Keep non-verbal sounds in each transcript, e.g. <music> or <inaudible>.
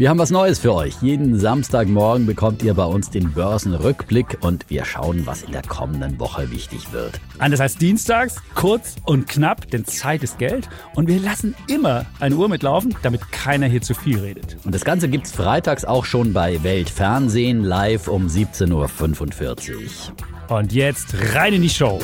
Wir haben was Neues für euch. Jeden Samstagmorgen bekommt ihr bei uns den Börsenrückblick und wir schauen, was in der kommenden Woche wichtig wird. Anders als dienstags, kurz und knapp, denn Zeit ist Geld. Und wir lassen immer eine Uhr mitlaufen, damit keiner hier zu viel redet. Und das Ganze gibt's freitags auch schon bei Weltfernsehen live um 17.45 Uhr. Und jetzt rein in die Show.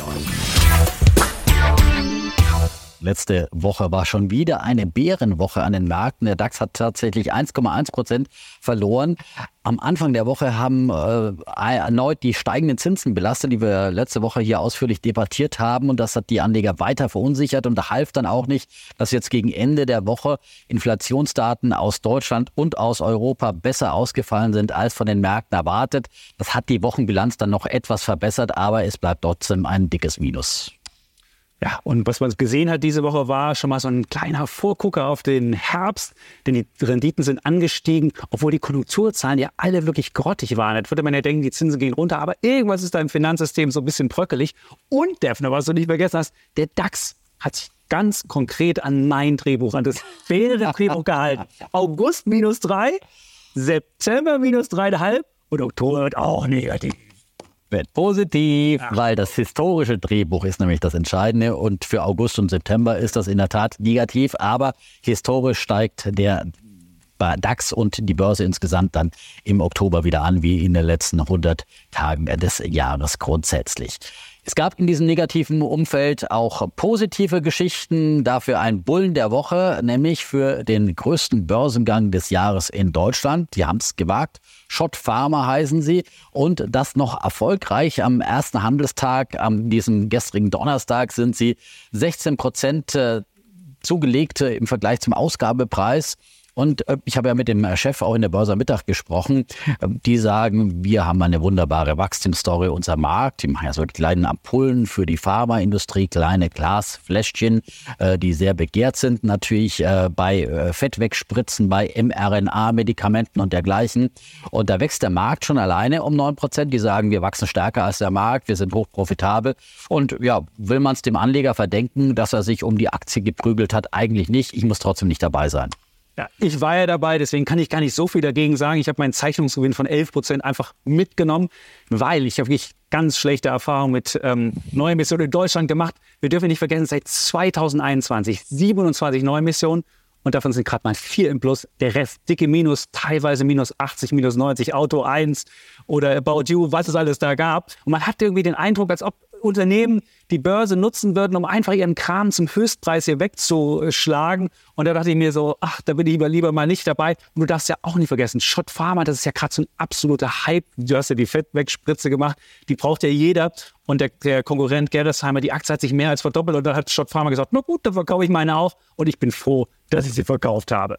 Letzte Woche war schon wieder eine Bärenwoche an den Märkten. Der DAX hat tatsächlich 1,1 Prozent verloren. Am Anfang der Woche haben äh, erneut die steigenden Zinsen belastet, die wir letzte Woche hier ausführlich debattiert haben. Und das hat die Anleger weiter verunsichert. Und da half dann auch nicht, dass jetzt gegen Ende der Woche Inflationsdaten aus Deutschland und aus Europa besser ausgefallen sind als von den Märkten erwartet. Das hat die Wochenbilanz dann noch etwas verbessert, aber es bleibt trotzdem ein dickes Minus. Ja, und was man gesehen hat diese Woche war schon mal so ein kleiner Vorgucker auf den Herbst, denn die Renditen sind angestiegen, obwohl die Konjunkturzahlen ja alle wirklich grottig waren. Jetzt würde man ja denken, die Zinsen gehen runter, aber irgendwas ist da im Finanzsystem so ein bisschen bröckelig. Und, Defner, was du nicht vergessen hast, der DAX hat sich ganz konkret an mein Drehbuch, an das Drehbuch <laughs> gehalten. August minus drei, September minus dreieinhalb und Oktober wird auch negativ wird positiv, Ach. weil das historische Drehbuch ist nämlich das Entscheidende und für August und September ist das in der Tat negativ, aber historisch steigt der DAX und die Börse insgesamt dann im Oktober wieder an, wie in den letzten 100 Tagen des Jahres grundsätzlich. Es gab in diesem negativen Umfeld auch positive Geschichten, dafür ein Bullen der Woche, nämlich für den größten Börsengang des Jahres in Deutschland. Die haben es gewagt. Schott Pharma heißen sie. Und das noch erfolgreich am ersten Handelstag, am diesem gestrigen Donnerstag, sind sie 16 Prozent äh, zugelegt im Vergleich zum Ausgabepreis. Und äh, ich habe ja mit dem äh, Chef auch in der Börse Mittag gesprochen. Ähm, die sagen, wir haben eine wunderbare Wachstumsstory. Unser Markt, die machen ja so kleine Ampullen für die Pharmaindustrie, kleine Glasfläschchen, äh, die sehr begehrt sind natürlich bei Fettwegspritzen, bei mRNA-Medikamenten und dergleichen. Und da wächst der Markt schon alleine um 9 Prozent. Die sagen, wir wachsen stärker als der Markt, wir sind hochprofitabel. Und ja, will man es dem Anleger verdenken, dass er sich um die Aktie geprügelt hat? Eigentlich nicht. Ich muss trotzdem nicht dabei sein. Ja, ich war ja dabei, deswegen kann ich gar nicht so viel dagegen sagen. Ich habe meinen Zeichnungsgewinn von 11 Prozent einfach mitgenommen, weil ich habe wirklich ganz schlechte Erfahrungen mit ähm, Neuemissionen in Deutschland gemacht. Wir dürfen nicht vergessen, seit 2021 27 Neuemissionen und davon sind gerade mal vier im Plus. Der Rest dicke Minus, teilweise minus 80, minus 90, Auto 1 oder About You, was es alles da gab. Und man hat irgendwie den Eindruck, als ob Unternehmen die Börse nutzen würden, um einfach ihren Kram zum Höchstpreis hier wegzuschlagen. Und da dachte ich mir so, ach, da bin ich lieber, lieber mal nicht dabei. Und du darfst ja auch nicht vergessen, Schott Pharma, das ist ja gerade so ein absoluter Hype. Du hast ja die Fettwegspritze gemacht, die braucht ja jeder. Und der, der Konkurrent Gerresheimer, die Aktie hat sich mehr als verdoppelt. Und dann hat Schott Pharma gesagt, na gut, dann verkaufe ich meine auch. Und ich bin froh, dass ich sie verkauft habe.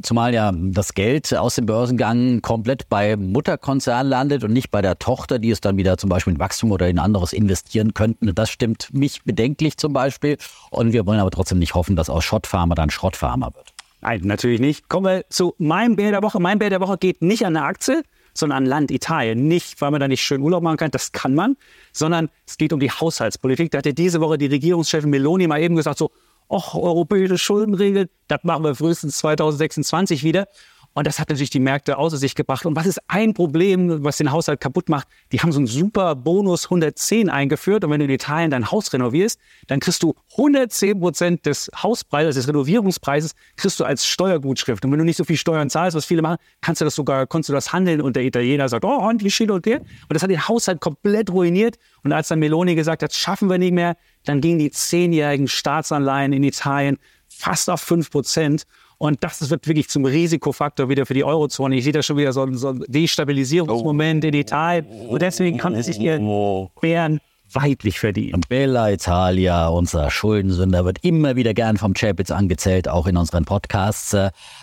Zumal ja das Geld aus dem Börsengang komplett bei Mutterkonzern landet und nicht bei der Tochter, die es dann wieder zum Beispiel in Wachstum oder in anderes investieren könnten. Das stimmt mich bedenklich zum Beispiel. Und wir wollen aber trotzdem nicht hoffen, dass aus Schrottfarmer dann Schrottfarmer wird. Nein, natürlich nicht. Kommen wir zu meinem Bär der Woche. Mein Bär der Woche geht nicht an eine Aktie, sondern an Land Italien. Nicht, weil man da nicht schön Urlaub machen kann, das kann man, sondern es geht um die Haushaltspolitik. Da hat ja diese Woche die Regierungschefin Meloni mal eben gesagt, so, ach, europäische Schuldenregeln, das machen wir frühestens 2026 wieder. Und das hat natürlich die Märkte außer sich gebracht. Und was ist ein Problem, was den Haushalt kaputt macht? Die haben so einen super Bonus 110 eingeführt. Und wenn du in Italien dein Haus renovierst, dann kriegst du 110 Prozent des Hauspreises, des Renovierungspreises, kriegst du als Steuergutschrift. Und wenn du nicht so viel Steuern zahlst, was viele machen, kannst du das sogar, kannst du das handeln. Und der Italiener sagt, oh, und schön und der. Und das hat den Haushalt komplett ruiniert. Und als dann Meloni gesagt hat, schaffen wir nicht mehr, dann gingen die zehnjährigen Staatsanleihen in Italien fast auf 5 Prozent. Und das wird wirklich zum Risikofaktor wieder für die Eurozone. Ich sehe da schon wieder so, so ein Destabilisierungsmoment in Italien. Und deswegen kann sich ihr Bären weitlich verdienen. Bella Italia, unser Schuldensünder, wird immer wieder gern vom Chapitz angezählt, auch in unseren Podcasts.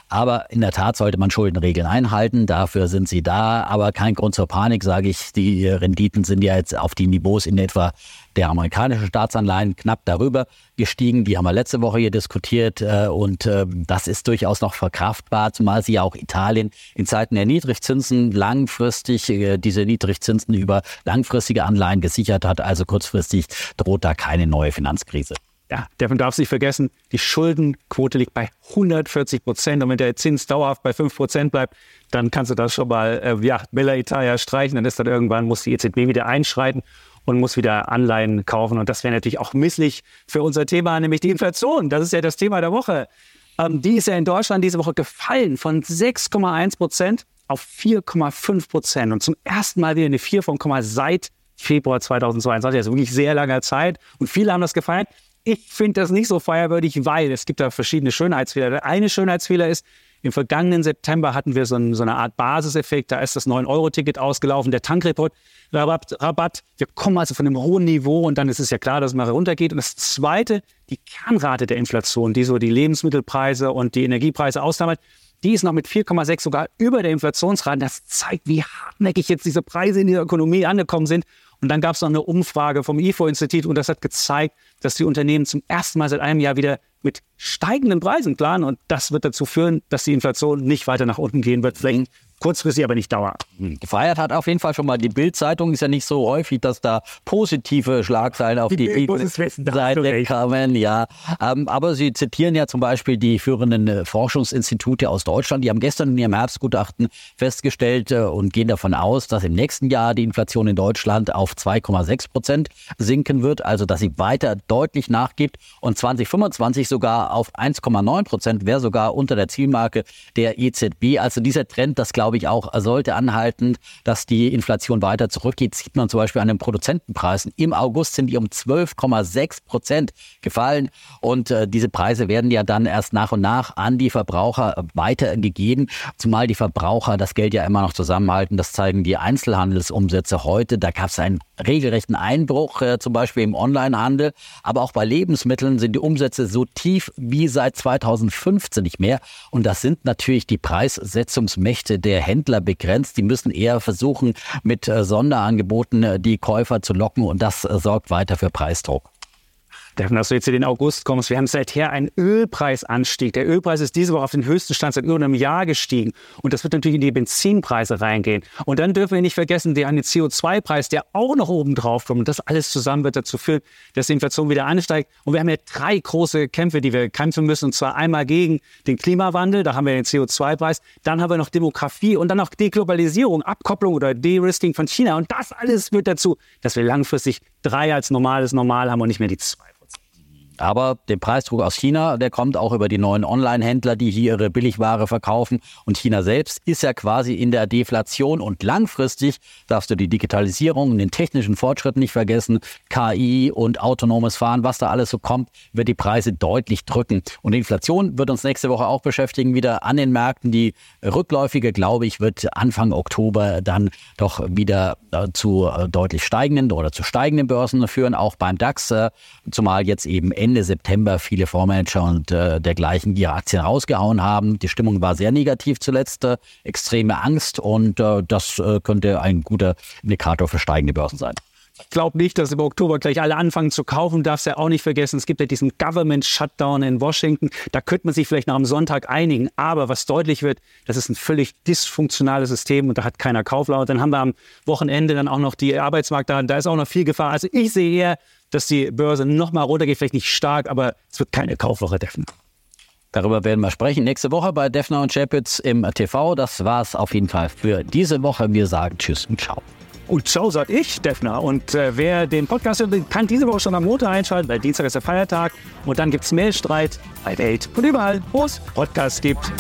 Aber in der Tat sollte man Schuldenregeln einhalten. Dafür sind sie da. Aber kein Grund zur Panik, sage ich. Die Renditen sind ja jetzt auf die Niveaus in etwa der amerikanischen Staatsanleihen knapp darüber gestiegen. Die haben wir letzte Woche hier diskutiert äh, und äh, das ist durchaus noch verkraftbar, zumal sie ja auch Italien in Zeiten der Niedrigzinsen langfristig äh, diese Niedrigzinsen über langfristige Anleihen gesichert hat. Also kurzfristig droht da keine neue Finanzkrise. Ja, man darf sich vergessen, die Schuldenquote liegt bei 140 Prozent. Und wenn der Zins dauerhaft bei 5 Prozent bleibt, dann kannst du das schon mal, äh, ja, Bella Italia streichen. Dann ist dann irgendwann, muss die EZB wieder einschreiten und muss wieder Anleihen kaufen. Und das wäre natürlich auch misslich für unser Thema, nämlich die Inflation. Das ist ja das Thema der Woche. Ähm, die ist ja in Deutschland diese Woche gefallen von 6,1 Prozent auf 4,5 Prozent. Und zum ersten Mal wieder eine 4 von Komma seit Februar 2022. Also wirklich sehr langer Zeit. Und viele haben das gefeiert. Ich finde das nicht so feierwürdig, weil es gibt da verschiedene Schönheitsfehler. Der eine Schönheitsfehler ist, im vergangenen September hatten wir so, ein, so eine Art Basiseffekt. Da ist das 9-Euro-Ticket ausgelaufen, der Tankreport. Rabatt, Rabatt. Wir kommen also von einem hohen Niveau und dann ist es ja klar, dass es mal runtergeht. Und das Zweite, die Kernrate der Inflation, die so die Lebensmittelpreise und die Energiepreise aussammelt, die ist noch mit 4,6 sogar über der Inflationsrate. Das zeigt, wie hartnäckig jetzt diese Preise in der Ökonomie angekommen sind. Und dann gab es noch eine Umfrage vom IFO-Institut und das hat gezeigt, dass die Unternehmen zum ersten Mal seit einem Jahr wieder mit steigenden Preisen planen. Und das wird dazu führen, dass die Inflation nicht weiter nach unten gehen wird. Vielleicht kurzfristig aber nicht dauern. Hm, gefeiert hat auf jeden Fall schon mal die Bild-Zeitung. Ist ja nicht so häufig, dass da positive Schlagzeilen auf die, die Seite kamen. Ja, ähm, aber Sie zitieren ja zum Beispiel die führenden äh, Forschungsinstitute aus Deutschland. Die haben gestern in ihrem Herbstgutachten festgestellt äh, und gehen davon aus, dass im nächsten Jahr die Inflation in Deutschland auf 2,6 Prozent sinken wird. Also, dass sie weiter deutlich nachgibt und 2025 sogar auf 1,9 Prozent wäre sogar unter der Zielmarke der EZB. Also dieser Trend, das glaube ich, auch sollte anhalten, dass die Inflation weiter zurückgeht. Sieht man zum Beispiel an den Produzentenpreisen. Im August sind die um 12,6 Prozent gefallen. Und äh, diese Preise werden ja dann erst nach und nach an die Verbraucher weitergegeben. Zumal die Verbraucher das Geld ja immer noch zusammenhalten. Das zeigen die Einzelhandelsumsätze heute. Da gab es einen regelrechten Einbruch, äh, zum Beispiel im Onlinehandel. Aber auch bei Lebensmitteln sind die Umsätze so tief wie seit 2015 nicht mehr. Und das sind natürlich die Preissetzungsmächte der der Händler begrenzt. Die müssen eher versuchen, mit äh, Sonderangeboten äh, die Käufer zu locken und das äh, sorgt weiter für Preisdruck. Stefan, dass du jetzt in den August kommst. Wir haben seither einen Ölpreisanstieg. Der Ölpreis ist diese Woche auf den höchsten Stand seit über einem Jahr gestiegen. Und das wird natürlich in die Benzinpreise reingehen. Und dann dürfen wir nicht vergessen, haben den CO2-Preis, der auch noch oben drauf kommt. Und das alles zusammen wird dazu führen, dass die Inflation wieder ansteigt. Und wir haben ja drei große Kämpfe, die wir kämpfen müssen. Und zwar einmal gegen den Klimawandel, da haben wir den CO2-Preis. Dann haben wir noch Demografie und dann auch Deglobalisierung, Abkopplung oder De-Risking von China. Und das alles führt dazu, dass wir langfristig drei als normales Normal haben und nicht mehr die zwei. Aber der Preisdruck aus China, der kommt auch über die neuen Online-Händler, die hier ihre Billigware verkaufen. Und China selbst ist ja quasi in der Deflation. Und langfristig darfst du die Digitalisierung und den technischen Fortschritt nicht vergessen. KI und autonomes Fahren, was da alles so kommt, wird die Preise deutlich drücken. Und Inflation wird uns nächste Woche auch beschäftigen, wieder an den Märkten. Die rückläufige, glaube ich, wird Anfang Oktober dann doch wieder äh, zu äh, deutlich steigenden oder zu steigenden Börsen führen, auch beim DAX, äh, zumal jetzt eben Ende Ende September viele Fondsmanager und äh, dergleichen ihre Aktien rausgehauen haben. Die Stimmung war sehr negativ zuletzt, äh, extreme Angst und äh, das äh, könnte ein guter Indikator für steigende Börsen sein. Ich glaube nicht, dass im Oktober gleich alle anfangen zu kaufen. Darfst ja auch nicht vergessen, es gibt ja diesen Government Shutdown in Washington. Da könnte man sich vielleicht nach dem Sonntag einigen. Aber was deutlich wird, das ist ein völlig dysfunktionales System und da hat keiner Kauflaut. Dann haben wir am Wochenende dann auch noch die Arbeitsmarktdaten. Da ist auch noch viel Gefahr. Also ich sehe eher dass die Börse nochmal runtergeht, vielleicht nicht stark, aber es wird keine Kaufwoche Defner. Darüber werden wir sprechen nächste Woche bei Defner und Chapitz im TV. Das war es auf jeden Fall für diese Woche. Wir sagen Tschüss und Ciao. Und ciao, sag ich, Defner. Und äh, wer den Podcast hört, kann diese Woche schon am Montag einschalten, weil Dienstag ist der Feiertag. Und dann gibt es Mailstreit bei Welt und überall, wo es Podcasts gibt.